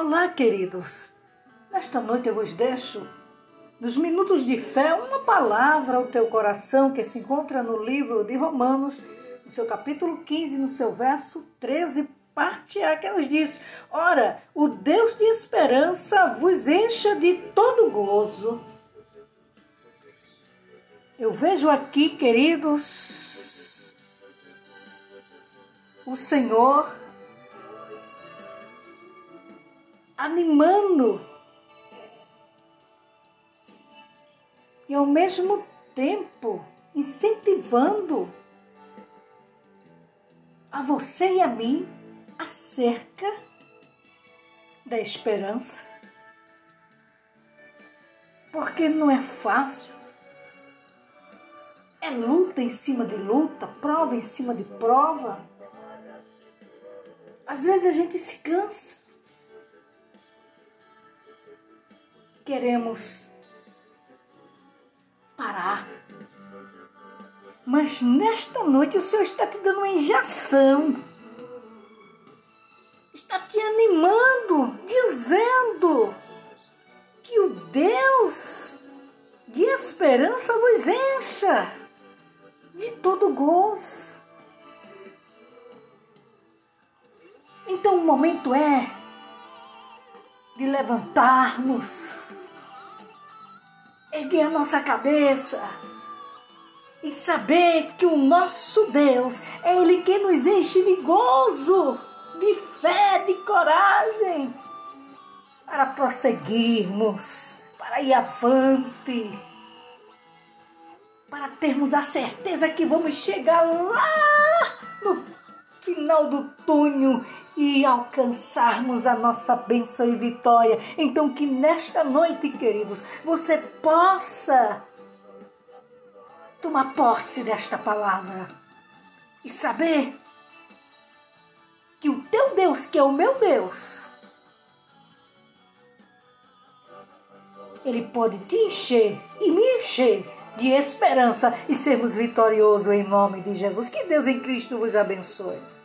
Olá, queridos. Nesta noite eu vos deixo, nos minutos de fé, uma palavra ao teu coração que se encontra no livro de Romanos, no seu capítulo 15, no seu verso 13, parte A, que nos diz: Ora, o Deus de esperança vos encha de todo gozo. Eu vejo aqui, queridos, o Senhor animando e ao mesmo tempo incentivando a você e a mim acerca da esperança. Porque não é fácil. É luta em cima de luta, prova em cima de prova. Às vezes a gente se cansa. Queremos parar. Mas nesta noite o Senhor está te dando uma injeção está te animando, dizendo que o Deus de esperança vos encha de todo gozo. Então o momento é de levantarmos, erguer a nossa cabeça e saber que o nosso Deus é Ele que nos enche de gozo de fé, de coragem para prosseguirmos, para ir avante, para termos a certeza que vamos chegar lá no final do túnel e alcançarmos a nossa bênção e vitória. Então, que nesta noite, queridos, você possa tomar posse desta palavra e saber que o teu Deus, que é o meu Deus, ele pode te encher e me encher de esperança e sermos vitoriosos em nome de Jesus. Que Deus em Cristo vos abençoe.